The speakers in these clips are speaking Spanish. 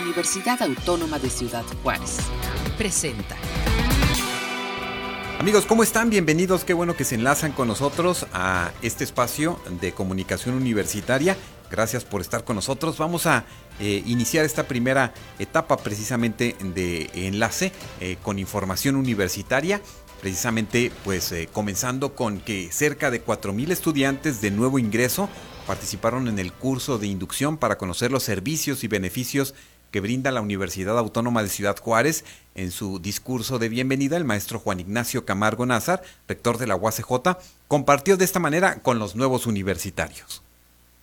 Universidad Autónoma de Ciudad Juárez. Presenta. Amigos, ¿cómo están? Bienvenidos. Qué bueno que se enlazan con nosotros a este espacio de comunicación universitaria. Gracias por estar con nosotros. Vamos a eh, iniciar esta primera etapa precisamente de enlace eh, con información universitaria. Precisamente pues eh, comenzando con que cerca de 4.000 estudiantes de nuevo ingreso participaron en el curso de inducción para conocer los servicios y beneficios que brinda la Universidad Autónoma de Ciudad Juárez. En su discurso de bienvenida, el maestro Juan Ignacio Camargo Nazar, rector de la UACJ, compartió de esta manera con los nuevos universitarios.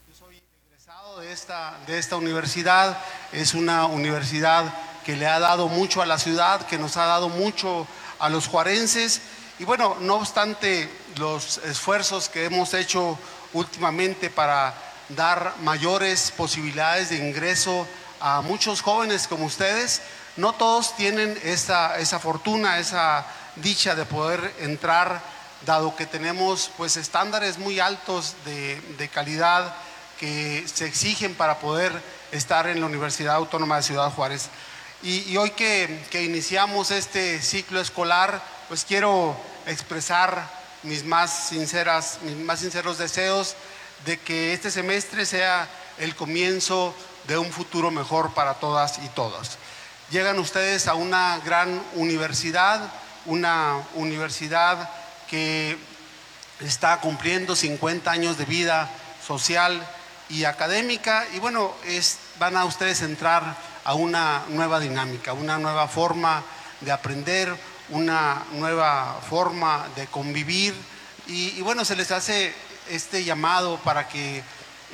Yo soy egresado de esta, de esta universidad, es una universidad que le ha dado mucho a la ciudad, que nos ha dado mucho a los juarenses. Y bueno, no obstante los esfuerzos que hemos hecho últimamente para dar mayores posibilidades de ingreso a muchos jóvenes como ustedes. No todos tienen esa, esa fortuna, esa dicha de poder entrar, dado que tenemos pues estándares muy altos de, de calidad que se exigen para poder estar en la Universidad Autónoma de Ciudad Juárez. Y, hoy que, que, iniciamos este ciclo escolar, pues quiero expresar mis más, sinceras, mis más sinceros deseos de que este semestre sea el comienzo de un futuro mejor para todas y todos. Llegan ustedes a una gran universidad, una universidad que está cumpliendo 50 años de vida social y académica y bueno, es, van a ustedes entrar a una nueva dinámica, una nueva forma de aprender, una nueva forma de convivir y, y bueno, se les hace este llamado para que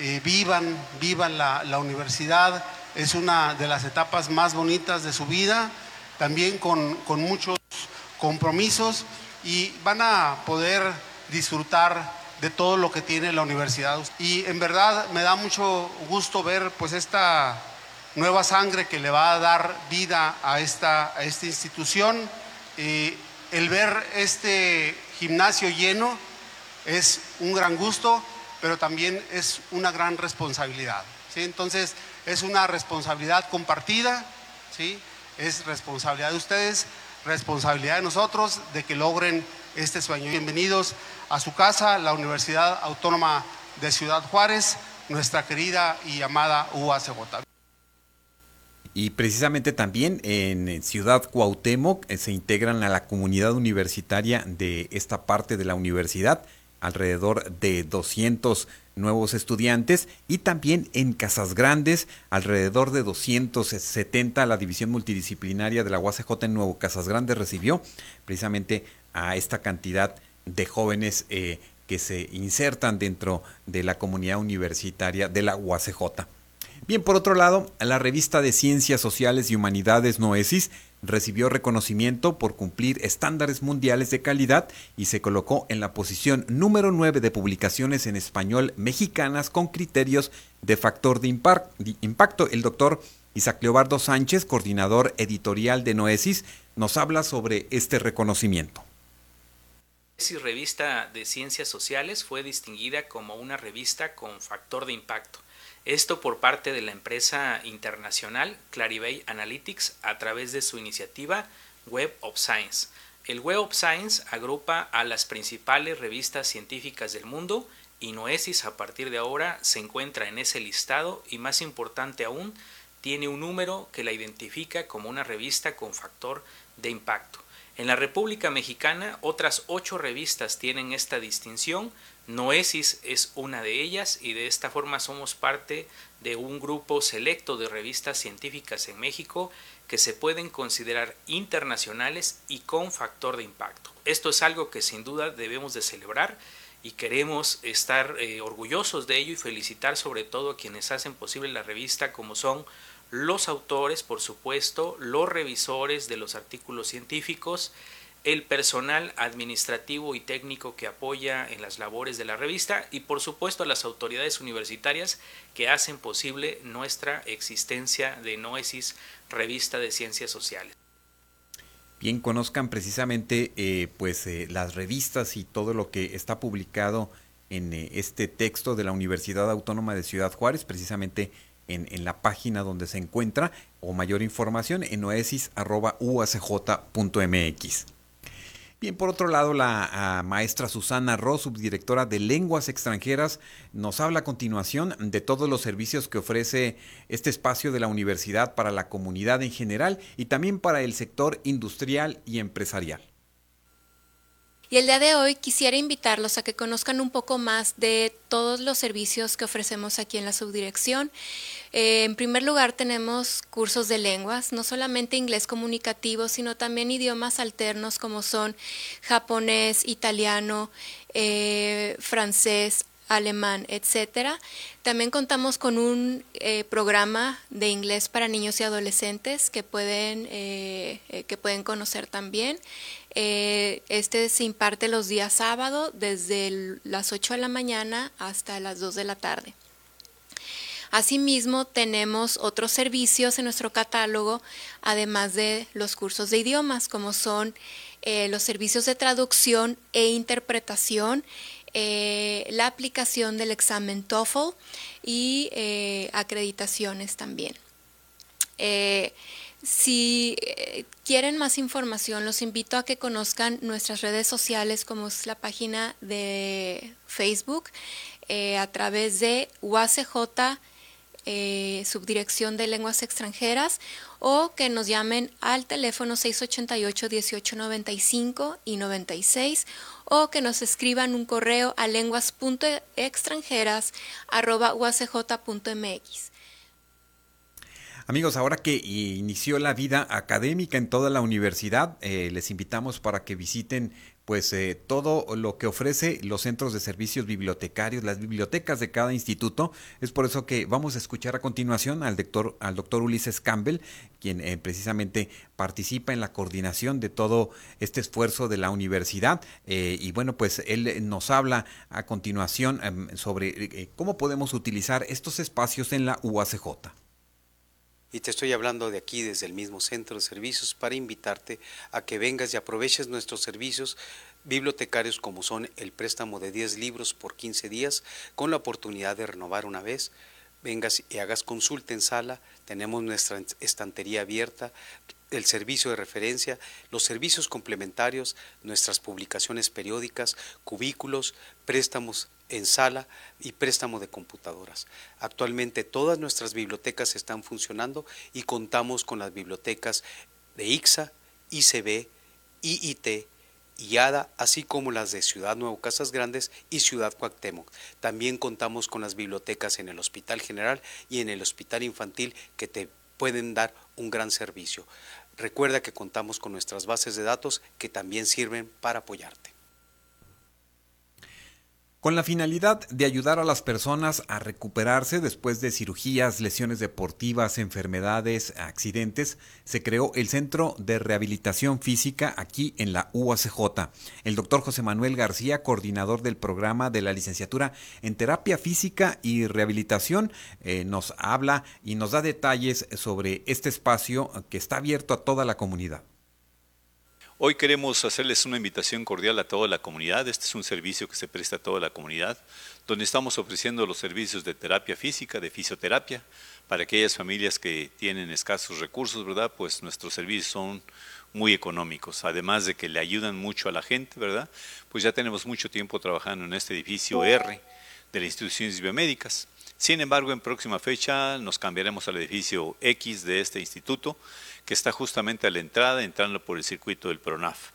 eh, vivan, vivan la, universidad. Es una de las etapas más bonitas de su vida, también con, muchos compromisos y van a poder disfrutar de todo lo que tiene la universidad. Y en verdad me da mucho gusto ver pues esta nueva sangre que le va a dar vida a esta, a esta institución. Eh, el ver este gimnasio lleno es un gran gusto pero también es una gran responsabilidad. ¿sí? Entonces, es una responsabilidad compartida, ¿sí? es responsabilidad de ustedes, responsabilidad de nosotros de que logren este sueño. Bienvenidos a su casa, la Universidad Autónoma de Ciudad Juárez, nuestra querida y amada UACJ. Y precisamente también en Ciudad Cuauhtémoc eh, se integran a la comunidad universitaria de esta parte de la universidad alrededor de 200 nuevos estudiantes y también en Casas Grandes alrededor de 270 la división multidisciplinaria de la UACJ en Nuevo Casas Grandes recibió precisamente a esta cantidad de jóvenes eh, que se insertan dentro de la comunidad universitaria de la UACJ. Bien, por otro lado, la revista de Ciencias Sociales y Humanidades Noesis recibió reconocimiento por cumplir estándares mundiales de calidad y se colocó en la posición número 9 de publicaciones en español mexicanas con criterios de factor de impacto. El doctor Isaac Leobardo Sánchez, coordinador editorial de Noesis, nos habla sobre este reconocimiento. Noesis Revista de Ciencias Sociales fue distinguida como una revista con factor de impacto esto por parte de la empresa internacional Clarivate Analytics a través de su iniciativa Web of Science. El Web of Science agrupa a las principales revistas científicas del mundo y Noesis a partir de ahora se encuentra en ese listado y más importante aún, tiene un número que la identifica como una revista con factor de impacto. En la República Mexicana otras ocho revistas tienen esta distinción, Noesis es una de ellas y de esta forma somos parte de un grupo selecto de revistas científicas en México que se pueden considerar internacionales y con factor de impacto. Esto es algo que sin duda debemos de celebrar y queremos estar eh, orgullosos de ello y felicitar sobre todo a quienes hacen posible la revista como son los autores, por supuesto, los revisores de los artículos científicos, el personal administrativo y técnico que apoya en las labores de la revista y por supuesto a las autoridades universitarias que hacen posible nuestra existencia de Noesis, revista de ciencias sociales. Bien, conozcan precisamente eh, pues eh, las revistas y todo lo que está publicado en eh, este texto de la Universidad Autónoma de Ciudad Juárez, precisamente en, la página donde se encuentra o mayor información en oesis.uacj.mx. Bien, por otro lado, la ah, maestra Susana Ross, subdirectora de Lenguas Extranjeras, nos habla a continuación de todos los servicios que ofrece este espacio de la universidad para la comunidad en general y también para el sector industrial y empresarial. Y el día de hoy quisiera invitarlos a que conozcan un poco más de todos los servicios que ofrecemos aquí en la subdirección. Eh, en primer lugar tenemos cursos de lenguas, no solamente inglés comunicativo, sino también idiomas alternos como son japonés, italiano, eh, francés, alemán, etcétera. También contamos con un eh, programa de inglés para niños y adolescentes que pueden, que pueden conocer también. Este se imparte los días sábado desde las 8 de la mañana hasta las 2 de la tarde. Asimismo, tenemos otros servicios en nuestro catálogo, además de los cursos de idiomas, como son eh, los servicios de traducción e interpretación, eh, la aplicación del examen TOEFL y acreditaciones también. Si eh, quieren más información, los invito a que conozcan nuestras redes sociales, como es la página de Facebook, eh, a través de UACJ, eh, Subdirección de Lenguas Extranjeras, o que nos llamen al teléfono 688-1895 y 96, o que nos escriban un correo a lenguas.extranjeras.uacj.mx. Amigos, ahora que inició la vida académica en toda la universidad, eh, les invitamos para que visiten pues eh, todo lo que ofrece los centros de servicios bibliotecarios, las bibliotecas de cada instituto. Es por eso que vamos a escuchar a continuación al doctor, al doctor Ulises Campbell, quien eh, precisamente participa en la coordinación de todo este esfuerzo de la universidad. y bueno, pues él nos habla a continuación em, sobre cómo podemos utilizar estos espacios en la UACJ. Y te estoy hablando de aquí desde el mismo centro de servicios para invitarte a que vengas y aproveches nuestros servicios bibliotecarios como son el préstamo de 10 libros por 15 días con la oportunidad de renovar una vez. Vengas y hagas consulta en sala, tenemos nuestra estantería abierta, el servicio de referencia, los servicios complementarios, nuestras publicaciones periódicas, cubículos, préstamos en sala y préstamo de computadoras. Actualmente todas nuestras bibliotecas están funcionando y contamos con las bibliotecas de IXA, ICB, IIT, IADA, así como las de Ciudad Nuevo Casas Grandes y Ciudad Cuauhtémoc. También contamos con las bibliotecas en el Hospital General y en el Hospital Infantil que te pueden dar un gran servicio. Recuerda que contamos con nuestras bases de datos que también sirven para apoyarte. Con la finalidad de ayudar a las personas a recuperarse después de cirugías, lesiones deportivas, enfermedades, accidentes, se creó el Centro de Rehabilitación Física aquí en la UACJ. El doctor José Manuel García, coordinador del programa de la licenciatura en Terapia Física y Rehabilitación, eh, nos habla y nos da detalles sobre este espacio que está abierto a toda la comunidad. Hoy queremos hacerles una invitación cordial a toda la comunidad. Este es un servicio que se presta a toda la comunidad, donde estamos ofreciendo los servicios de terapia física, de fisioterapia, para aquellas familias que tienen escasos recursos, ¿verdad? Pues nuestros servicios son muy económicos, además de que le ayudan mucho a la gente, ¿verdad? Pues ya tenemos mucho tiempo trabajando en este edificio R de las instituciones biomédicas. Sin embargo, en próxima fecha nos cambiaremos al edificio X de este instituto, que está justamente a la entrada, entrando por el circuito del PRONAF.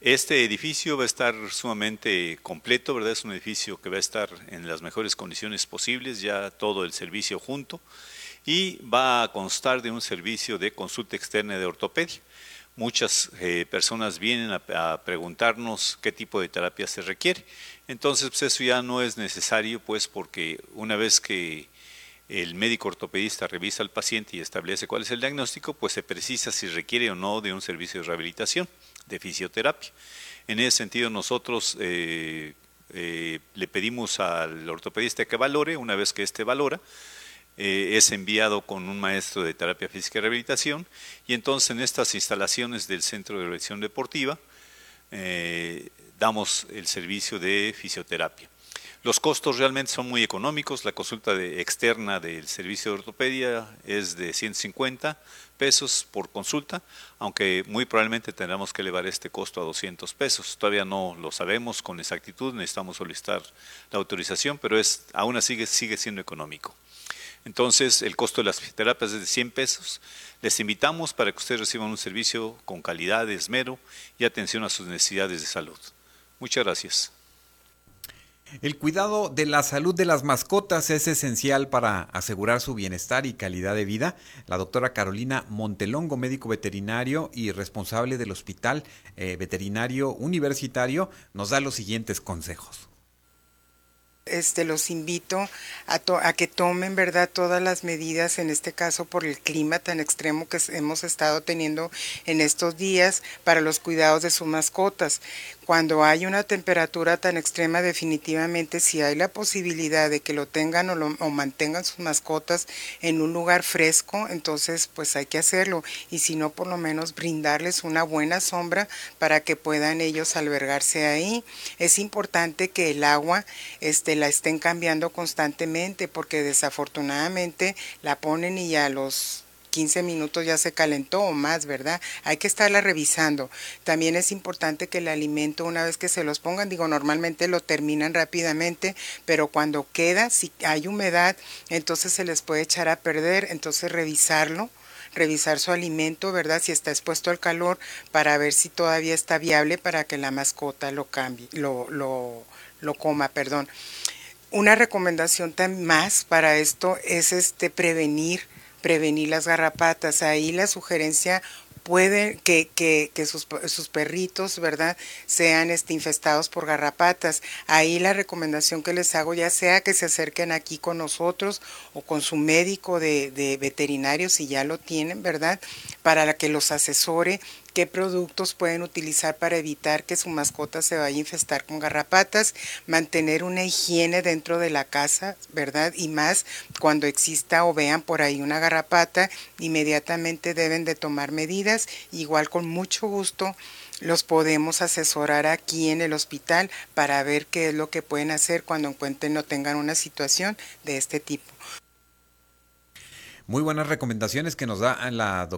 Este edificio va a estar sumamente completo, ¿verdad? Es un edificio que va a estar en las mejores condiciones posibles, ya todo el servicio junto, y va a constar de un servicio de consulta externa de ortopedia. Muchas eh, personas vienen a, preguntarnos qué tipo de terapia se requiere. Entonces, pues eso ya no es necesario, pues porque una vez que el médico ortopedista revisa al paciente y establece cuál es el diagnóstico, pues se precisa si requiere o no de un servicio de rehabilitación, de fisioterapia. En ese sentido, nosotros eh, eh, le pedimos al ortopedista que valore, una vez que éste valora, eh, es enviado con un maestro de terapia física y rehabilitación, y entonces en estas instalaciones del Centro de Rehabilitación Deportiva damos el servicio de fisioterapia. Los costos realmente son muy económicos. La consulta de, externa del servicio de ortopedia es de 150 pesos por consulta, aunque muy probablemente tendremos que elevar este costo a 200 pesos. Todavía no lo sabemos con exactitud, necesitamos solicitar la autorización, pero es, aún así sigue siendo económico. Entonces, el costo de las terapias es de 100 pesos. Les invitamos para que ustedes reciban un servicio con calidad, esmero y atención a sus necesidades de salud. Muchas gracias. El cuidado de la salud de las mascotas es esencial para asegurar su bienestar y calidad de vida. La doctora Carolina Montelongo, médico veterinario y responsable del Hospital eh, Veterinario Universitario, nos da los siguientes consejos este, los invito a, a, que tomen verdad todas las medidas, en este caso por el clima tan extremo que hemos estado teniendo en estos días para los cuidados de sus mascotas. Cuando hay una temperatura tan extrema, definitivamente si hay la posibilidad de que lo tengan o, o mantengan sus mascotas en un lugar fresco, entonces pues hay que hacerlo. Y si no, por lo menos brindarles una buena sombra para que puedan ellos albergarse ahí. Es importante que el agua la estén cambiando constantemente porque desafortunadamente la ponen y ya los 15 minutos ya se calentó o más, ¿verdad? Hay que estarla revisando. También es importante que el alimento, una vez que se los pongan, digo, normalmente lo terminan rápidamente, pero cuando queda, si hay humedad, entonces se les puede echar a perder, entonces revisarlo revisar su alimento, ¿verdad? Si está expuesto al calor, para ver si todavía está viable para que la mascota lo cambie, lo, lo, lo coma, perdón. Una recomendación más para esto es este prevenir prevenir las garrapatas. Ahí la sugerencia puede que, que, que sus, sus, perritos, ¿verdad?, sean este, infestados por garrapatas. Ahí la recomendación que les hago, ya sea que se acerquen aquí con nosotros o con su médico de, de veterinario, si ya lo tienen, ¿verdad?, para que los asesore qué productos pueden utilizar para evitar que su mascota se vaya a infestar con garrapatas, mantener una higiene dentro de la casa, ¿verdad? Y más cuando exista o vean por ahí una garrapata, inmediatamente deben de tomar medidas, igual con mucho gusto los podemos asesorar aquí en el hospital para ver qué es lo que pueden hacer cuando encuentren o tengan una situación de este tipo. Muy buenas recomendaciones que nos da la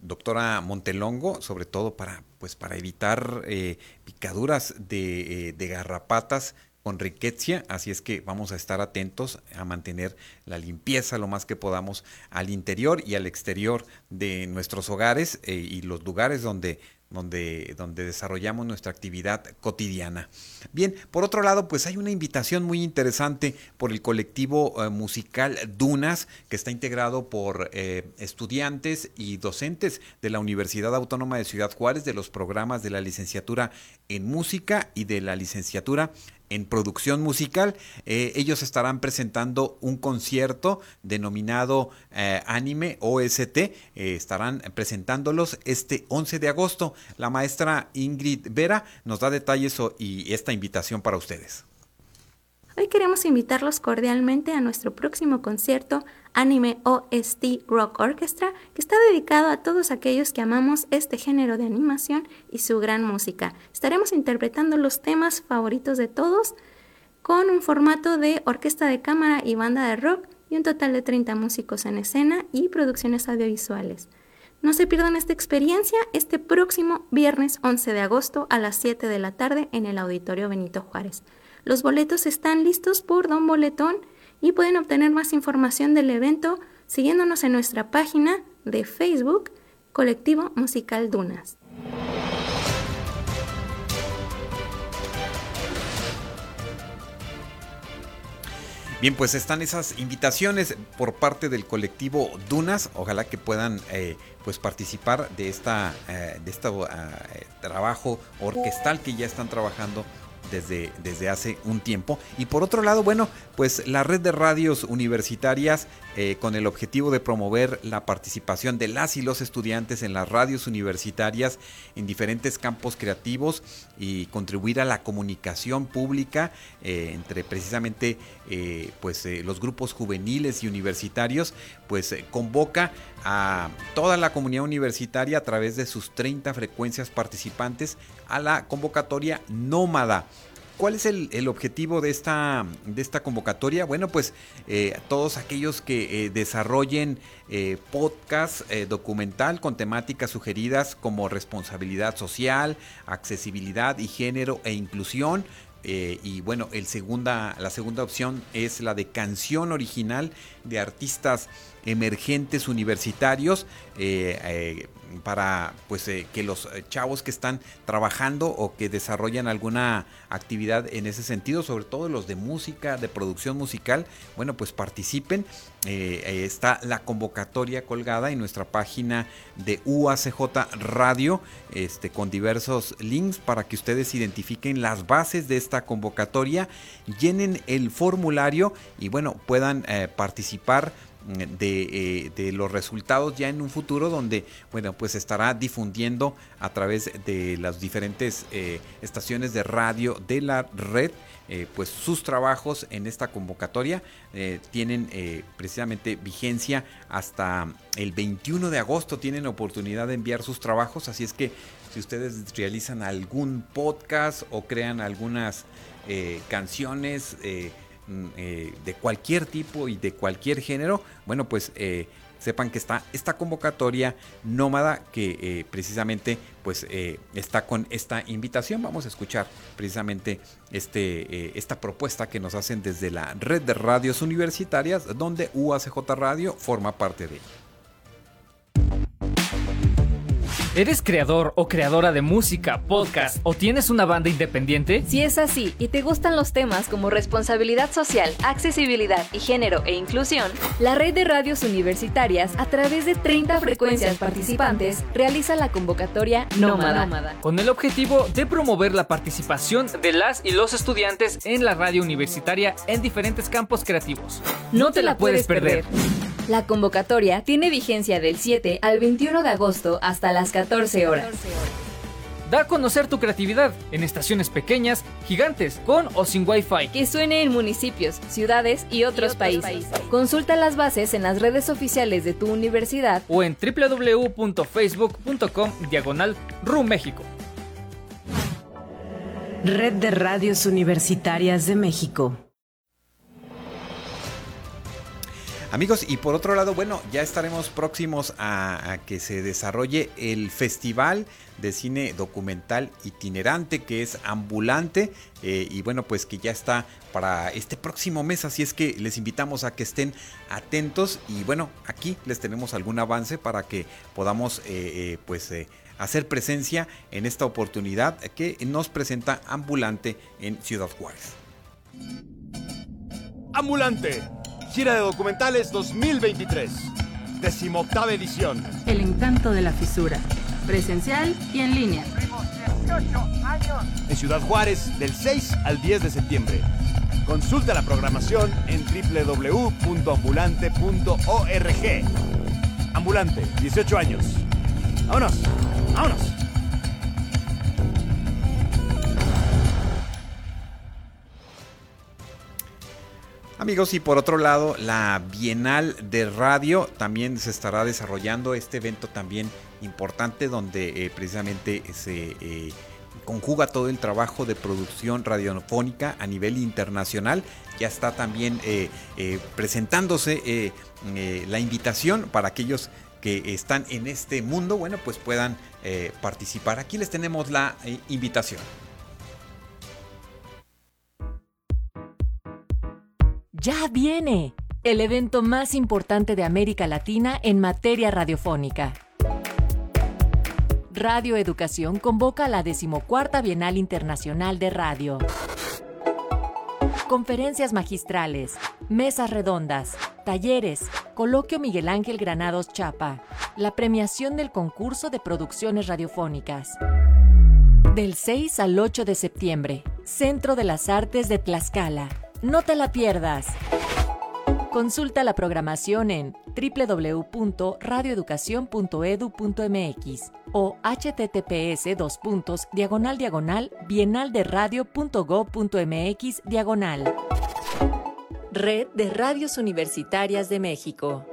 doctora Montelongo, sobre todo para, pues, para evitar eh, picaduras de, eh, de garrapatas con riqueza, así es que vamos a estar atentos a mantener la limpieza lo más que podamos al interior y al exterior de nuestros hogares eh, y los lugares donde donde, donde desarrollamos nuestra actividad cotidiana. Bien, por otro lado, pues hay una invitación muy interesante por el colectivo eh, musical Dunas, que está integrado por eh, estudiantes y docentes de la Universidad Autónoma de Ciudad Juárez, de los programas de la licenciatura en música y de la licenciatura en producción musical. Eh, ellos estarán presentando un concierto denominado eh, Anime OST. Eh, estarán presentándolos este 11 de agosto. La maestra Ingrid Vera nos da detalles y esta invitación para ustedes. Hoy queremos invitarlos cordialmente a nuestro próximo concierto Anime OST Rock Orchestra, que está dedicado a todos aquellos que amamos este género de animación y su gran música. Estaremos interpretando los temas favoritos de todos con un formato de orquesta de cámara y banda de rock y un total de 30 músicos en escena y producciones audiovisuales. No se pierdan esta experiencia este próximo viernes 11 de agosto a las 7 de la tarde en el Auditorio Benito Juárez. Los boletos están listos por Don Boletón y pueden obtener más información del evento siguiéndonos en nuestra página de Facebook Colectivo Musical Dunas. Bien, pues están esas invitaciones por parte del colectivo Dunas. Ojalá que puedan eh, pues participar de esta eh, de este trabajo orquestal que ya están trabajando desde, desde hace un tiempo. Y por otro lado, bueno, pues la red de radios universitarias eh, con el objetivo de promover la participación de las y los estudiantes en las radios universitarias en diferentes campos creativos y contribuir a la comunicación pública eh, entre precisamente eh, pues los grupos juveniles y universitarios, pues convoca a toda la comunidad universitaria a través de sus 30 frecuencias participantes a la convocatoria nómada. ¿Cuál es el, objetivo de esta, de esta convocatoria? Bueno, pues eh, todos aquellos que eh, desarrollen eh, podcast documental con temáticas sugeridas como responsabilidad social, accesibilidad y género e inclusión, y bueno, el segunda, la segunda opción es la de canción original de artistas emergentes universitarios para pues eh, que los eh, chavos que están trabajando o que desarrollan alguna actividad en ese sentido, sobre todo los de música, de producción musical, bueno, pues participen. Eh, está la convocatoria colgada en nuestra página de UACJ Radio, este, con diversos links para que ustedes identifiquen las bases de esta convocatoria, llenen el formulario y bueno, puedan participar de, eh, de, los resultados ya en un futuro donde bueno pues estará difundiendo a través de las diferentes eh, estaciones de radio de la red eh, pues sus trabajos en esta convocatoria. Tienen precisamente vigencia hasta el 21 de agosto. Tienen oportunidad de enviar sus trabajos. Así es que si ustedes realizan algún podcast o crean algunas canciones eh, de cualquier tipo y de cualquier género, bueno, pues eh, sepan que está esta convocatoria nómada que eh, precisamente pues está con esta invitación. Vamos a escuchar precisamente este, esta propuesta que nos hacen desde la red de radios universitarias donde UACJ Radio forma parte de ella. ¿Eres creador o creadora de música, podcast o tienes una banda independiente? Si es así y te gustan los temas como responsabilidad social, accesibilidad y género e inclusión, la red de radios universitarias a través de 30 frecuencias participantes realiza la convocatoria Nómada, con el objetivo de promover la participación de las y los estudiantes en la radio universitaria en diferentes campos creativos. No te la puedes perder. La convocatoria tiene vigencia del 7 al 21 de agosto hasta las 14 horas. Da a conocer tu creatividad en estaciones pequeñas, gigantes, con o sin Wi-Fi. Que suene en municipios, ciudades y otros, países. Consulta las bases en las redes oficiales de tu universidad o en www.facebook.com diagonal México. Red de Radios Universitarias de México. Amigos, y por otro lado, bueno, ya estaremos próximos a, que se desarrolle el Festival de Cine Documental Itinerante, que es ambulante, eh, y bueno, pues que ya está para este próximo mes, así es que les invitamos a que estén atentos, y bueno, aquí les tenemos algún avance para que podamos, eh, eh, pues, hacer presencia en esta oportunidad que nos presenta Ambulante en Ciudad Juárez. Ambulante Gira de Documentales 2023. Decimoctava edición. El encanto de la fisura. Presencial y en línea. En Ciudad Juárez, del 6 al 10 de septiembre. Consulta la programación en www.ambulante.org. Ambulante, 18 años. ¡Vámonos! ¡Vámonos! Amigos, y por otro lado, la Bienal de Radio también se estará desarrollando este evento también importante donde eh, precisamente se eh, conjuga todo el trabajo de producción radiofónica a nivel internacional. Ya está también eh, presentándose la invitación para aquellos que están en este mundo, bueno, pues puedan participar. Aquí les tenemos la invitación. Ya viene el evento más importante de América Latina en materia radiofónica. Radio Educación convoca a la decimocuarta Bienal Internacional de Radio. Conferencias magistrales, mesas redondas, talleres, coloquio Miguel Ángel Granados Chapa, la premiación del concurso de producciones radiofónicas. Del 6 al 8 de septiembre, Centro de las Artes de Tlaxcala. No te la pierdas. Consulta la programación en www.radioeducación.edu.mx o https dos puntos diagonal diagonal bienalderadio.go.mx diagonal. Red de Radios Universitarias de México.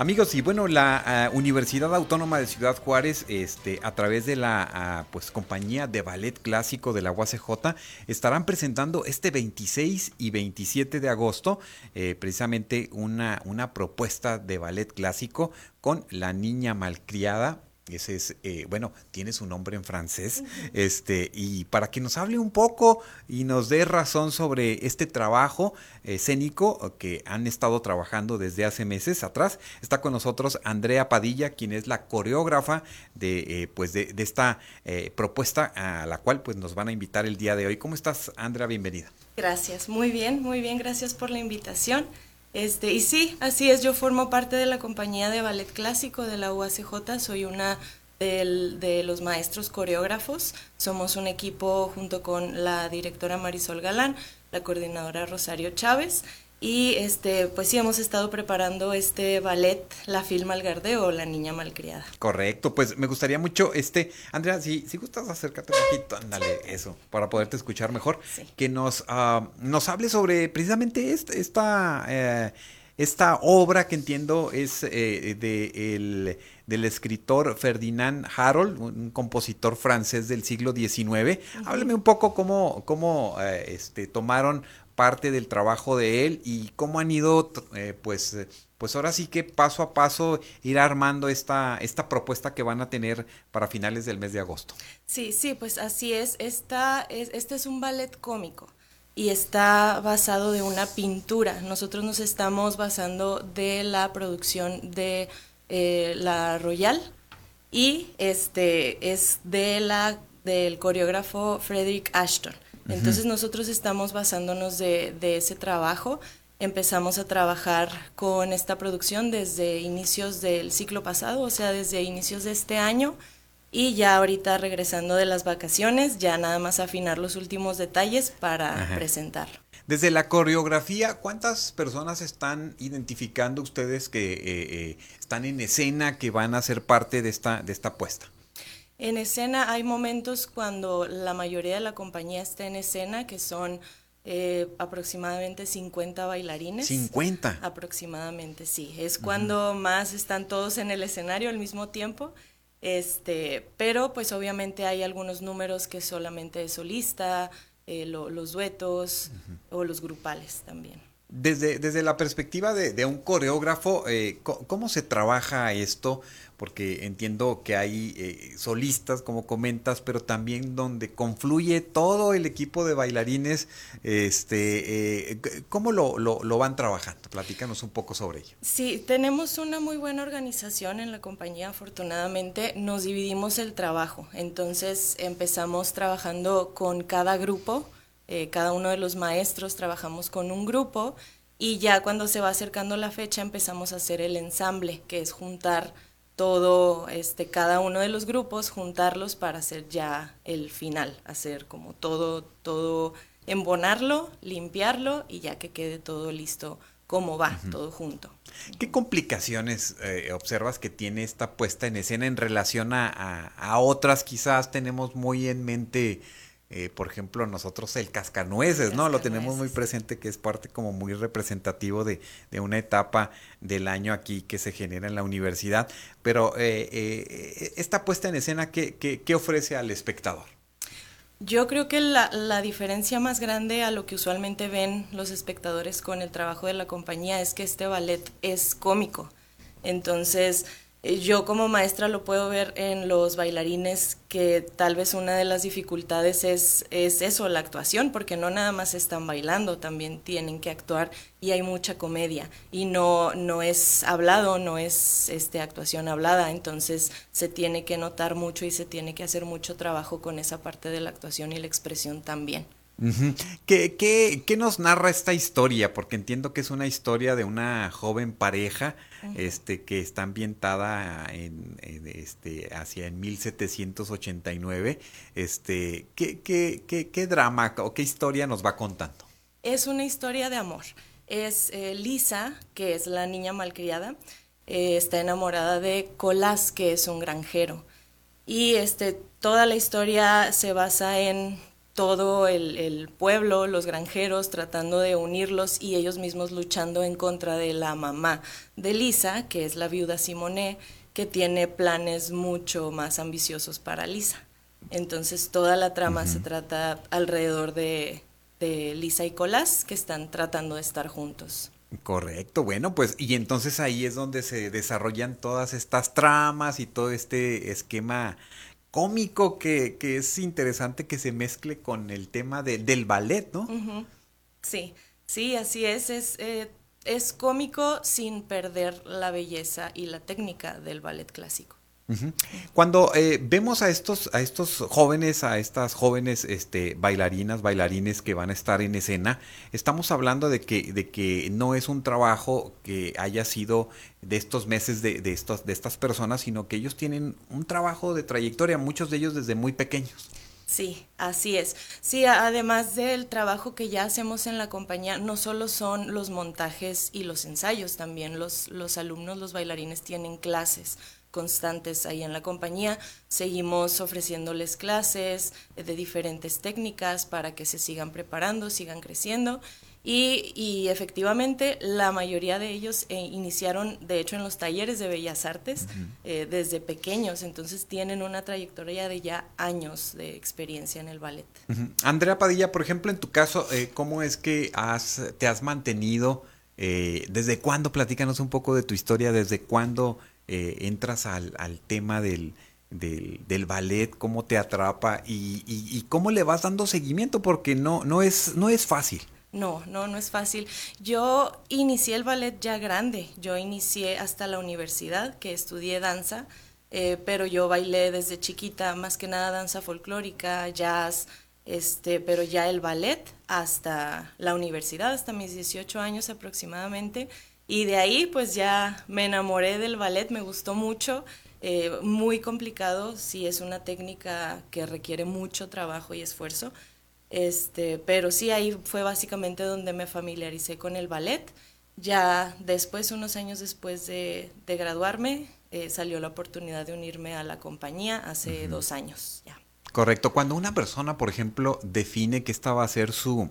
Amigos, y bueno, la ah, Universidad Autónoma de Ciudad Juárez, este, a través de la ah, pues compañía de ballet clásico de la UACJ, estarán presentando este 26 y 27 de agosto eh, precisamente una, una propuesta de ballet clásico con La Niña Malcriada ese es, eh, bueno, tiene su nombre en francés. Este, y para que nos hable un poco y nos dé razón sobre este trabajo escénico que han estado trabajando desde hace meses atrás, está con nosotros Andrea Padilla, quien es la coreógrafa de, eh, pues de, esta eh, propuesta a la cual pues nos van a invitar el día de hoy. ¿Cómo estás, Andrea? Bienvenida. Gracias, muy bien, muy bien, gracias por la invitación. Este, y sí, así es, yo formo parte de la compañía de ballet clásico de la UACJ, soy una de los maestros coreógrafos, somos un equipo junto con la directora Marisol Galán, la coordinadora Rosario Chávez, y este, pues sí, hemos estado preparando este ballet, La Fil Malgarde o La Niña Malcriada. Correcto, pues me gustaría mucho, este, Andrea, si, si gustas acércate un poquito, ándale, eso, para poderte escuchar mejor, que nos, uh, nos hable sobre precisamente esta, esta, eh, esta obra que entiendo es eh, de el, del escritor Ferdinand Harold, un compositor francés del siglo XIX. Hábleme un poco cómo, cómo eh, este, tomaron parte del trabajo de él y cómo han ido, eh, pues, eh, pues ahora sí que paso a paso ir armando esta, esta propuesta que van a tener para finales del mes de agosto. Sí, sí, pues así es. Esta, es este es un ballet cómico y está basado de una pintura. Nosotros nos estamos basando de la producción de eh, la Royal y este es de la del coreógrafo Frederick Ashton. Entonces nosotros estamos basándonos de, ese trabajo. Empezamos a trabajar con esta producción desde inicios del ciclo pasado, o sea, desde inicios de este año. Y ya ahorita regresando de las vacaciones, ya nada más afinar los últimos detalles para presentarlo. Desde la coreografía, ¿cuántas personas están identificando ustedes que eh, eh, están en escena, que van a ser parte de esta, de esta apuesta? En escena hay momentos cuando la mayoría de la compañía está en escena, que son eh, aproximadamente 50 bailarines. 50. Aproximadamente, sí. Es cuando más están todos en el escenario al mismo tiempo. Este, pero pues obviamente hay algunos números que solamente es solista, eh, los duetos o los grupales también. Desde, desde la perspectiva de, un coreógrafo, eh, ¿cómo se trabaja esto? Porque entiendo que hay eh, solistas, como comentas, pero también donde confluye todo el equipo de bailarines, este, eh, ¿cómo lo, lo, van trabajando? Platícanos un poco sobre ello. Sí, tenemos una muy buena organización en la compañía, afortunadamente nos dividimos el trabajo, entonces empezamos trabajando con cada grupo, eh, cada uno de los maestros trabajamos con un grupo y ya cuando se va acercando la fecha empezamos a hacer el ensamble, que es juntar todo, este, cada uno de los grupos, juntarlos para hacer ya el final, hacer como todo, todo, embonarlo, limpiarlo y ya que quede todo listo como va, todo junto. ¿Qué complicaciones eh, observas que tiene esta puesta en escena en relación a, a otras? Quizás tenemos muy en mente eh, por ejemplo, nosotros el cascanueces, ¿no? Lo tenemos muy presente, que es parte como muy representativo de, una etapa del año aquí que se genera en la universidad. Pero eh, eh, esta puesta en escena, ¿qué, qué, ofrece al espectador? Yo creo que la, la, diferencia más grande a lo que usualmente ven los espectadores con el trabajo de la compañía es que este ballet es cómico. Entonces, yo como maestra lo puedo ver en los bailarines que tal vez una de las dificultades es, es eso, la actuación, porque no nada más están bailando, también tienen que actuar y hay mucha comedia y no, no es hablado, no es este, actuación hablada, entonces se tiene que notar mucho y se tiene que hacer mucho trabajo con esa parte de la actuación y la expresión también. ¿Qué, qué, qué nos narra esta historia? Porque entiendo que es una historia de una joven pareja este, que está ambientada en, este, hacia en 1789. Este, ¿qué, qué, qué, qué drama o qué historia nos va contando? Es una historia de amor. Es eh, Lisa, que es la niña malcriada, eh, está enamorada de Colás, que es un granjero. Y este, toda la historia se basa en todo el, pueblo, los granjeros tratando de unirlos y ellos mismos luchando en contra de la mamá de Lisa, que es la viuda Simone, que tiene planes mucho más ambiciosos para Lisa. Entonces toda la trama se trata alrededor de, de Lisa y Colás, que están tratando de estar juntos. Correcto, bueno, pues y entonces ahí es donde se desarrollan todas estas tramas y todo este esquema cómico que, es interesante que se mezcle con el tema del ballet, ¿no? Sí, sí, así es, es, eh, es cómico sin perder la belleza y la técnica del ballet clásico. Cuando eh, vemos a estos, a estos jóvenes, a estas jóvenes este, bailarinas, bailarines que van a estar en escena, estamos hablando de que, de que no es un trabajo que haya sido de estos meses de, de, estos, de estas personas, sino que ellos tienen un trabajo de trayectoria, muchos de ellos desde muy pequeños. Sí, así es. Sí, además del trabajo que ya hacemos en la compañía, no solo son los montajes y los ensayos, también los, los alumnos, los bailarines tienen clases constantes ahí en la compañía. Seguimos ofreciéndoles clases de diferentes técnicas para que se sigan preparando, sigan creciendo. Y, efectivamente la mayoría de ellos eh, iniciaron, de hecho, en los talleres de bellas artes eh, desde pequeños, entonces tienen una trayectoria de ya años de experiencia en el ballet. Andrea Padilla, por ejemplo, en tu caso, eh, ¿cómo es que has, te has mantenido? ¿Desde cuándo? Platícanos un poco de tu historia, ¿desde cuándo eh, entras al, tema del, del, ballet, cómo te atrapa y, cómo le vas dando seguimiento, porque no, no, es, no es fácil. No, no, no es fácil. Yo inicié el ballet ya grande, yo inicié hasta la universidad, que estudié danza, eh, pero yo bailé desde chiquita, más que nada danza folclórica, jazz, este, pero ya el ballet hasta la universidad, hasta mis 18 años aproximadamente, y de ahí pues ya me enamoré del ballet, me gustó mucho, eh, muy complicado, sí es una técnica que requiere mucho trabajo y esfuerzo, este, pero sí ahí fue básicamente donde me familiaricé con el ballet. Ya después, unos años después de, graduarme, eh, salió la oportunidad de unirme a la compañía hace dos años ya. Correcto. Cuando una persona, por ejemplo, define que esta va a ser su,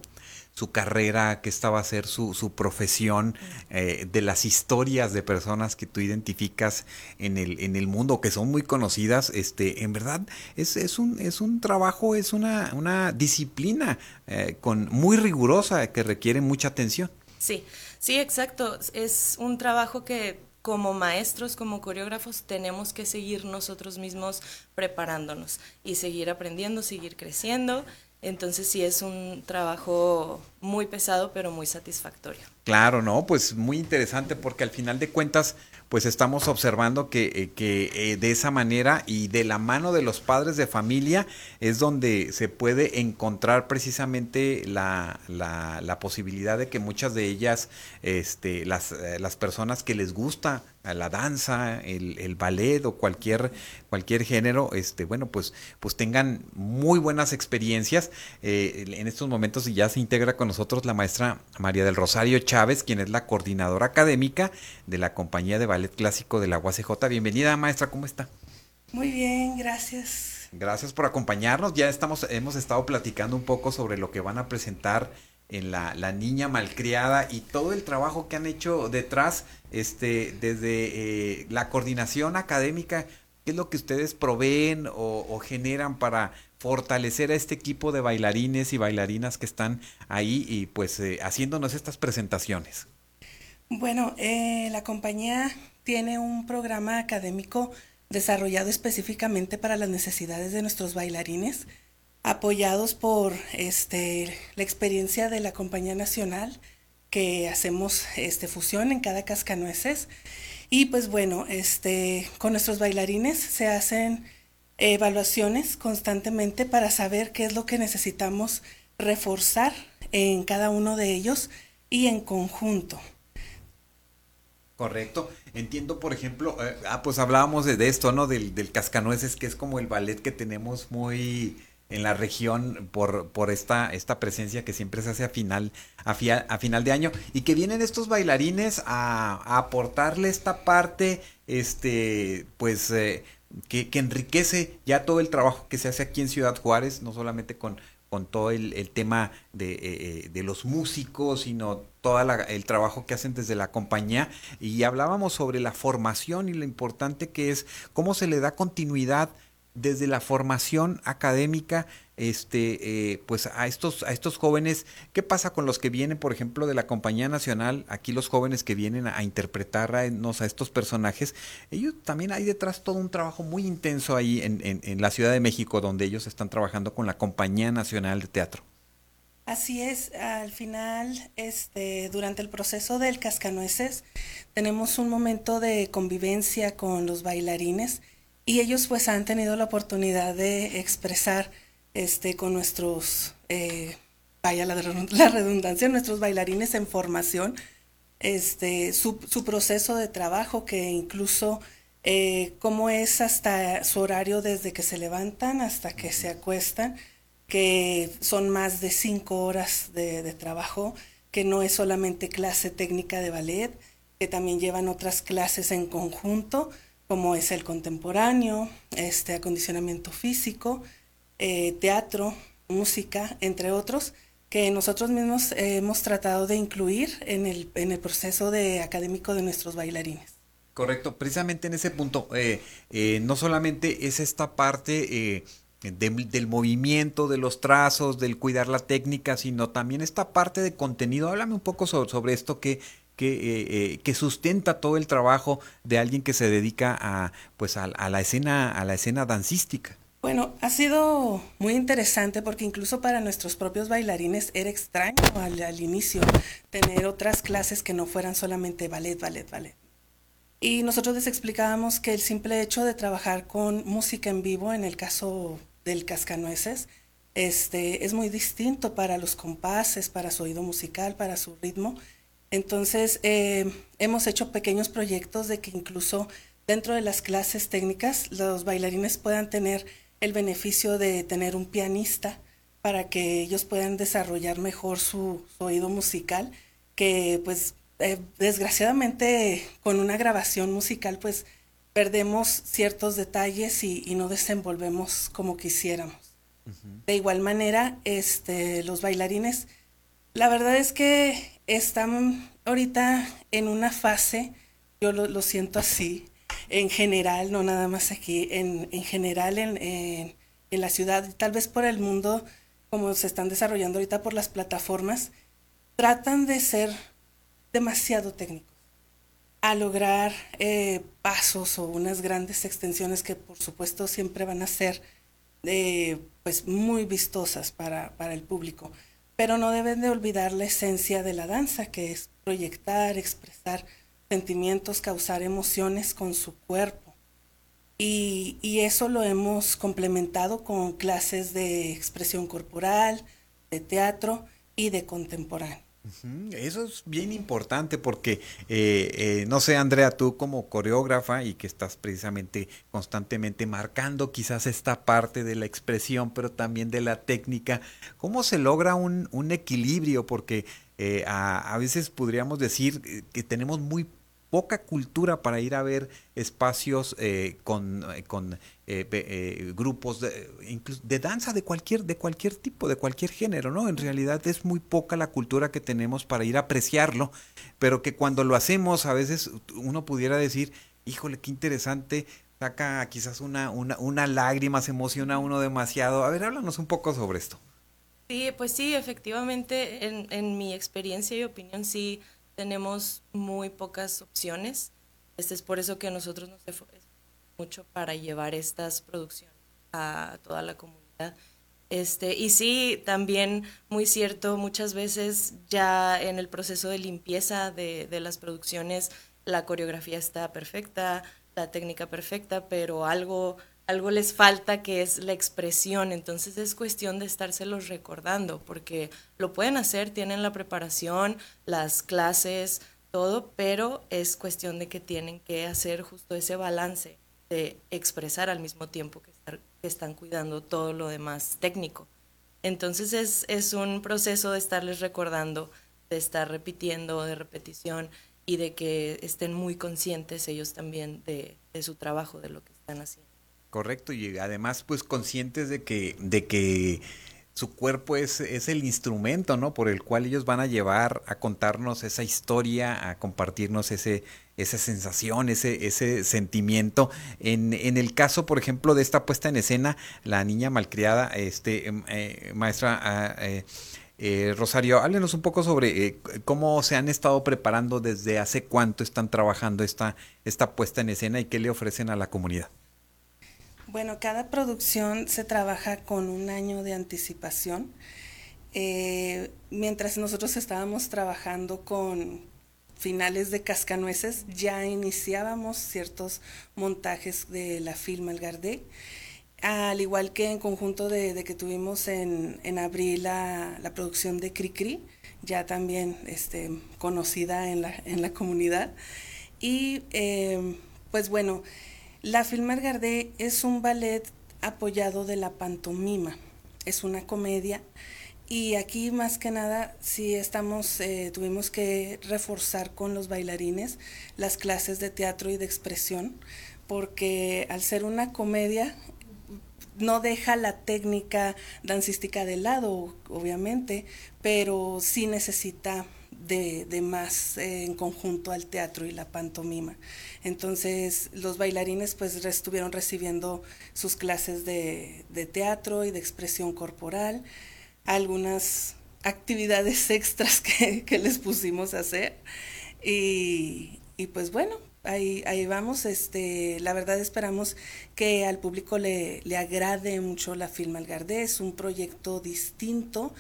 su carrera, que esta va a ser su, su profesión, eh, de las historias de personas que tú identificas en el, en el mundo, que son muy conocidas, este, en verdad es, es, un, es un trabajo, es una, una disciplina eh, con, muy rigurosa que requiere mucha atención. Sí, sí, exacto. Es un trabajo que como maestros, como coreógrafos, tenemos que seguir nosotros mismos preparándonos y seguir aprendiendo, seguir creciendo entonces sí es un trabajo muy pesado, pero muy satisfactorio. Claro, no, pues muy interesante porque al final de cuentas pues estamos observando que, eh, que eh, de esa manera y de la mano de los padres de familia es donde se puede encontrar precisamente la, la, la posibilidad de que muchas de ellas, este, las, eh, las personas que les gusta la danza, el, el, ballet o cualquier, cualquier género, este, bueno, pues, pues tengan muy buenas experiencias. en estos momentos ya se integra con nosotros la maestra María del Rosario Chávez, quien es la coordinadora académica de la compañía de Ballet Clásico de la UACJ. Bienvenida, maestra, ¿cómo está? Muy bien, gracias. Gracias por acompañarnos. Ya estamos, hemos estado platicando un poco sobre lo que van a presentar en la, la niña malcriada y todo el trabajo que han hecho detrás, este, desde eh, la coordinación académica, qué es lo que ustedes proveen o, generan para fortalecer a este equipo de bailarines y bailarinas que están ahí y pues eh, haciéndonos estas presentaciones. Bueno, eh, la compañía tiene un programa académico desarrollado específicamente para las necesidades de nuestros bailarines, apoyados por este, la experiencia de la compañía nacional que hacemos este, fusión en cada cascanueces. Y pues bueno, este, con nuestros bailarines se hacen evaluaciones constantemente para saber qué es lo que necesitamos reforzar en cada uno de ellos y en conjunto. Correcto. Entiendo, por ejemplo, eh, ah, pues hablábamos de, esto, ¿no? Del, del, cascanueces, que es como el ballet que tenemos muy en la región por, por esta, esta presencia que siempre se hace a final, a, a final de año, y que vienen estos bailarines a, aportarle esta parte, este, pues, eh, que, que, enriquece ya todo el trabajo que se hace aquí en Ciudad Juárez, no solamente con, con todo el, tema de, eh, eh, de, los músicos, sino todo el trabajo que hacen desde la compañía. Y hablábamos sobre la formación y lo importante que es cómo se le da continuidad desde la formación académica este eh, pues a estos a estos jóvenes qué pasa con los que vienen por ejemplo de la compañía nacional aquí los jóvenes que vienen a, interpretar a, a, estos personajes ellos también hay detrás todo un trabajo muy intenso ahí en, en, la Ciudad de México donde ellos están trabajando con la compañía nacional de teatro. Así es, al final, este, durante el proceso del cascanueces, tenemos un momento de convivencia con los bailarines y ellos pues han tenido la oportunidad de expresar este, con nuestros, eh, vaya la, redundancia, nuestros bailarines en formación, este, su, proceso de trabajo, que incluso eh, cómo es hasta su horario desde que se levantan hasta que se acuestan, que son más de cinco horas de trabajo, que no es solamente clase técnica de ballet, que también llevan otras clases en conjunto, como es el contemporáneo, este acondicionamiento físico, eh, teatro, música, entre otros, que nosotros mismos hemos tratado de incluir en el, en el proceso de académico de nuestros bailarines. Correcto, precisamente en ese punto, eh, eh, no solamente es esta parte del movimiento, de los trazos, del cuidar la técnica, sino también esta parte de contenido. Háblame un poco sobre, sobre esto que, que, que, sustenta todo el trabajo de alguien que se dedica a, pues a, la escena, a la escena dancística. Bueno, ha sido muy interesante porque incluso para nuestros propios bailarines era extraño al, inicio tener otras clases que no fueran solamente ballet, ballet, ballet. Y nosotros les explicábamos que el simple hecho de trabajar con música en vivo, en el caso del cascanueces, este, es muy distinto para los compases, para su oído musical, para su ritmo. Entonces, eh, hemos hecho pequeños proyectos de que incluso dentro de las clases técnicas los bailarines puedan tener el beneficio de tener un pianista para que ellos puedan desarrollar mejor su, oído musical, que pues eh, desgraciadamente con una grabación musical pues perdemos ciertos detalles y, no desenvolvemos como quisiéramos. De igual manera, este, los bailarines, la verdad es que están ahorita en una fase, yo lo siento así, en general, no nada más aquí, en, en general en, en, la ciudad, tal vez por el mundo, como se están desarrollando ahorita por las plataformas, tratan de ser demasiado técnicos. A lograr eh, pasos o unas grandes extensiones que por supuesto siempre van a ser eh, pues muy vistosas para, para el público, pero no deben de olvidar la esencia de la danza, que es proyectar, expresar sentimientos, causar emociones con su cuerpo. Y, eso lo hemos complementado con clases de expresión corporal, de teatro y de contemporáneo. Eso es bien importante porque, eh, eh, no sé, Andrea, tú como coreógrafa y que estás precisamente constantemente marcando quizás esta parte de la expresión, pero también de la técnica, ¿cómo se logra un, equilibrio? Porque eh, a, a, veces podríamos decir que tenemos muy poca cultura para ir a ver espacios eh, con, eh, eh, grupos de, de, danza de cualquier, de cualquier tipo, de cualquier género, ¿no? En realidad es muy poca la cultura que tenemos para ir a apreciarlo, pero que cuando lo hacemos a veces uno pudiera decir, híjole, qué interesante, saca quizás una, una, una lágrima, se emociona uno demasiado. A ver, háblanos un poco sobre esto. Sí, pues sí, efectivamente, en, en mi experiencia y opinión, sí tenemos muy pocas opciones. Este es por eso que nosotros nos mucho para llevar estas producciones a toda la comunidad. Este, y sí, también muy cierto, muchas veces ya en el proceso de limpieza de, las producciones la coreografía está perfecta, la técnica perfecta, pero algo algo les falta que es la expresión, entonces es cuestión de estárselos recordando, porque lo pueden hacer, tienen la preparación, las clases, todo, pero es cuestión de que tienen que hacer justo ese balance de expresar al mismo tiempo que, están cuidando todo lo demás técnico. Entonces es, es un proceso de estarles recordando, de estar repitiendo, de repetición y de que estén muy conscientes ellos también de su trabajo, de lo que están haciendo. Correcto, y además pues conscientes de que, de que su cuerpo es, es, el instrumento, ¿no? Por el cual ellos van a llevar a contarnos esa historia, a compartirnos ese, esa sensación, ese, ese sentimiento. En, en el caso, por ejemplo, de esta puesta en escena, la niña malcriada, este, em, eh, maestra ah, eh, eh, Rosario, háblenos un poco sobre cómo se han estado preparando, desde hace cuánto están trabajando esta, esta puesta en escena y qué le ofrecen a la comunidad. Bueno, cada producción se trabaja con un año de anticipación. Mientras nosotros estábamos trabajando con finales de Cascanueces, ya iniciábamos ciertos montajes de la film El Gardé al igual que en conjunto de, que tuvimos en, en abril la, la, producción de Cricri, ya también este, conocida en la, en la comunidad. Y eh, pues bueno, la Filmar Gardé es un ballet apoyado de la pantomima, es una comedia. Y aquí más que nada sí estamos, eh, tuvimos que reforzar con los bailarines las clases de teatro y de expresión, porque al ser una comedia no deja la técnica dancística de lado, obviamente, pero sí necesita de, de más eh, en conjunto al teatro y la pantomima. Entonces los bailarines pues estuvieron recibiendo sus clases de, de teatro y de expresión corporal, algunas actividades extras que, que les pusimos a hacer y, y pues bueno, ahí, ahí vamos. Este, la verdad esperamos que al público le, le agrade mucho la Film Algardé. Es un proyecto distinto,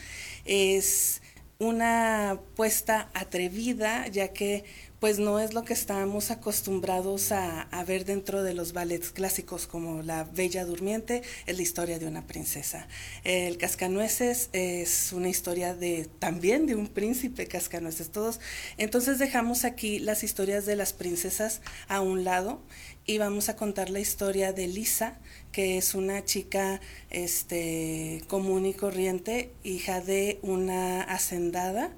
es una puesta atrevida, ya que pues no es lo que estamos acostumbrados a, ver dentro de los ballets clásicos como La Bella Durmiente, es la historia de una princesa. El Cascanueces es una historia de también de un príncipe cascanueces, todos. Entonces dejamos aquí las historias de las princesas a un lado y vamos a contar la historia de Lisa, que es una chica este, común y corriente, hija de una hacendada,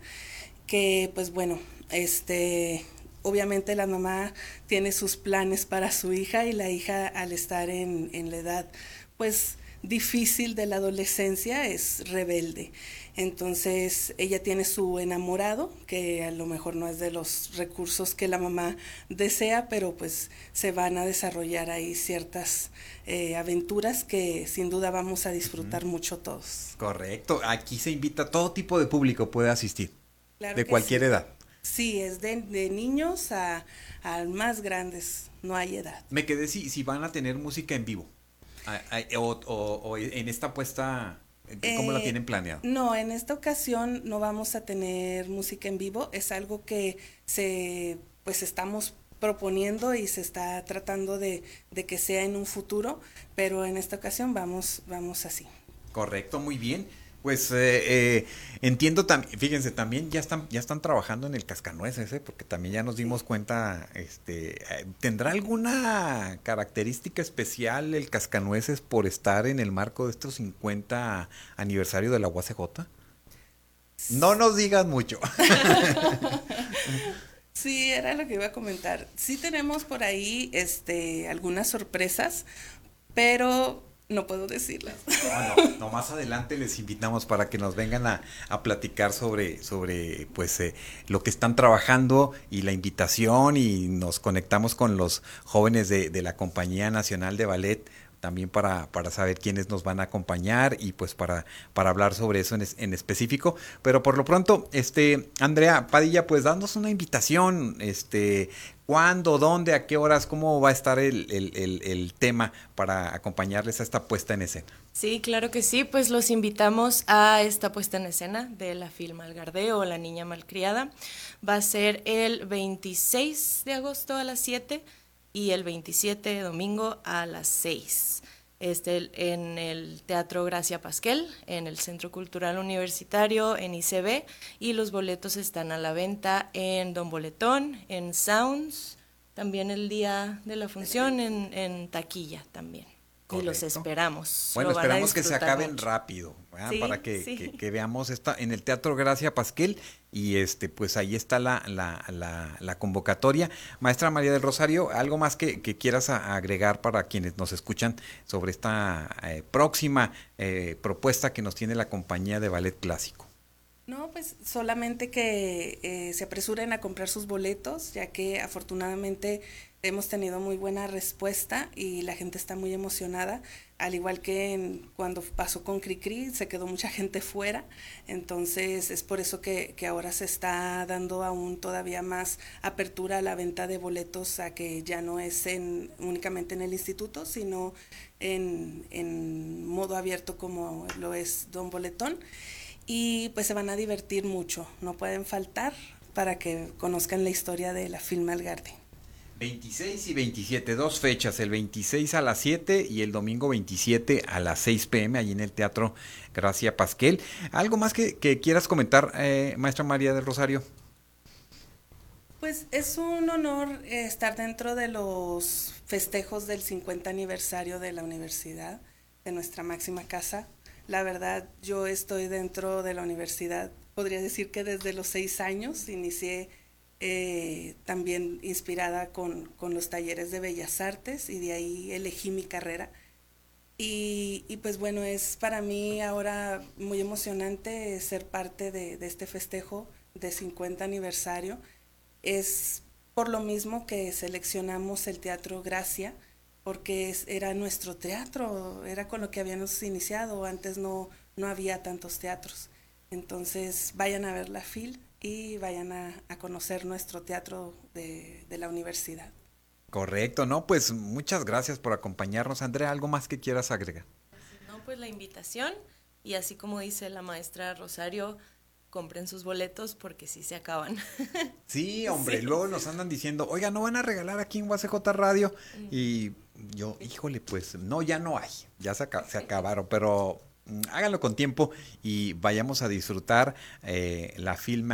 que pues bueno, este, obviamente la mamá tiene sus planes para su hija y la hija al estar en, en la edad pues difícil de la adolescencia es rebelde. Entonces ella tiene su enamorado, que a lo mejor no es de los recursos que la mamá desea, pero pues se van a desarrollar ahí ciertas eh, aventuras que sin duda vamos a disfrutar mucho todos. Correcto, aquí se invita todo tipo de público, puede asistir, de cualquier sí. edad. Sí, es de, de niños a, a, más grandes, no hay edad. Me quedé si, si van a tener música en vivo, o, o, o en esta puesta ¿Cómo la tienen planeado? No, en esta ocasión no vamos a tener música en vivo, es algo que se pues estamos proponiendo y se está tratando de, de que sea en un futuro, pero en esta ocasión vamos, vamos así. Correcto, muy bien. Pues eh, eh, entiendo también, fíjense, también ya están, ya están trabajando en el cascanueces, ¿eh? porque también ya nos dimos cuenta, este, eh, ¿tendrá alguna característica especial el cascanueces por estar en el marco de estos 50 aniversario de la UACJ? No nos digas mucho. sí, era lo que iba a comentar. Sí tenemos por ahí este, algunas sorpresas, pero no puedo decirlas. No, no, más adelante les invitamos para que nos vengan a, a platicar sobre, sobre pues eh, lo que están trabajando y la invitación y nos conectamos con los jóvenes de, de la Compañía Nacional de Ballet también para, para saber quiénes nos van a acompañar y pues para, para hablar sobre eso en, en, específico. Pero por lo pronto, este, Andrea Padilla, pues danos una invitación, este, cuándo, dónde, a qué horas, cómo va a estar el, el, el, tema para acompañarles a esta puesta en escena. Sí, claro que sí, pues los invitamos a esta puesta en escena de la film Algardeo La Niña Malcriada. Va a ser el 26 de agosto a las 7 y el 27 domingo a las 6. Este, en el Teatro Gracia Pasquel, en el Centro Cultural Universitario, en ICB, y los boletos están a la venta en Don Boletón, en Sounds, también el día de la función en, en taquilla también. Y los esperamos. Bueno, esperamos que se acaben rápido, para que, que, veamos esta en el Teatro Gracia Pasquel y este pues ahí está la, la, la, convocatoria. Maestra María del Rosario, ¿algo más que, quieras agregar para quienes nos escuchan sobre esta eh, próxima eh, propuesta que nos tiene la compañía de ballet clásico? No, pues solamente que eh, se apresuren a comprar sus boletos, ya que afortunadamente hemos tenido muy buena respuesta y la gente está muy emocionada, al igual que cuando pasó con Cricri, se quedó mucha gente fuera, entonces es por eso que, ahora se está dando aún todavía más apertura a la venta de boletos, a que ya no es en, únicamente en el instituto, sino en, en modo abierto como lo es Don Boletón y pues se van a divertir mucho, no pueden faltar para que conozcan la historia de la Film Algarde. 26 y 27, dos fechas, el 26 a las 7 y el domingo 27 a las 6 pm, allí en el Teatro Gracia Pasquel. ¿Algo más que, quieras comentar, eh, maestra María del Rosario? Pues es un honor eh, estar dentro de los festejos del 50 aniversario de la universidad, de nuestra máxima casa. La verdad, yo estoy dentro de la universidad, podría decir que desde los seis años inicié eh, también inspirada con, los talleres de Bellas Artes y de ahí elegí mi carrera. Y, pues bueno, es para mí ahora muy emocionante ser parte de, este festejo de 50 aniversario. Es por lo mismo que seleccionamos el Teatro Gracia, porque era nuestro teatro, era con lo que habíamos iniciado, antes no, no había tantos teatros. Entonces vayan a ver la FIL y vayan a, conocer nuestro teatro de, de, la universidad. Correcto, ¿no? Pues muchas gracias por acompañarnos. Andrea, ¿algo más que quieras agregar? No, pues la invitación y así como dice la maestra Rosario, compren sus boletos porque sí se acaban. Sí, hombre, luego nos andan diciendo, oiga, ¿no van a regalar aquí en UACJ Radio? Y yo, híjole, pues no, ya no hay, ya se, se acabaron, pero mm, háganlo con tiempo y vayamos a disfrutar eh, la film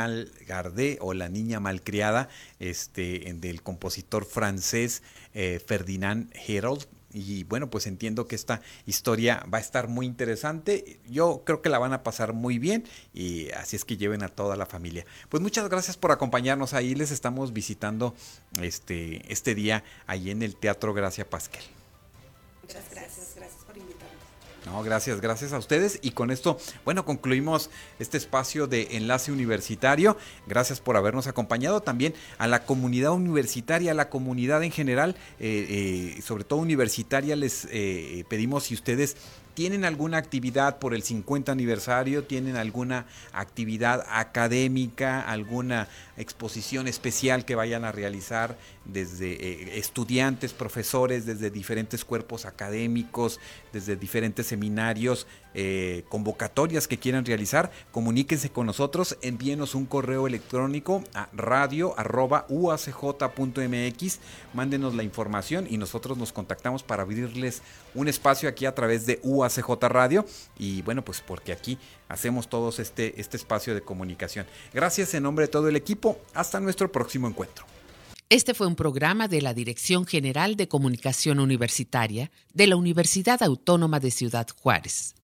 Gardé o La Niña Malcriada este, del compositor francés eh, Ferdinand Herold y bueno, pues entiendo que esta historia va a estar muy interesante. Yo creo que la van a pasar muy bien y así es que lleven a toda la familia. Pues muchas gracias por acompañarnos. Ahí les estamos visitando este, este día ahí en el Teatro Gracia Pascal. Muchas gracias, gracias. No, gracias, gracias a ustedes. Y con esto, bueno, concluimos este espacio de enlace universitario. Gracias por habernos acompañado también a la comunidad universitaria, a la comunidad en general, eh, eh, sobre todo universitaria, les eh, pedimos si ustedes ¿Tienen alguna actividad por el 50 aniversario? ¿Tienen alguna actividad académica? ¿Alguna exposición especial que vayan a realizar desde eh, estudiantes, profesores, desde diferentes cuerpos académicos, desde diferentes seminarios? Eh, convocatorias que quieran realizar, comuníquense con nosotros, envíenos un correo electrónico a radio.uacj.mx, mándenos la información y nosotros nos contactamos para abrirles un espacio aquí a través de UACJ Radio y bueno, pues porque aquí hacemos todos este, este espacio de comunicación. Gracias en nombre de todo el equipo, hasta nuestro próximo encuentro. Este fue un programa de la Dirección General de Comunicación Universitaria de la Universidad Autónoma de Ciudad Juárez.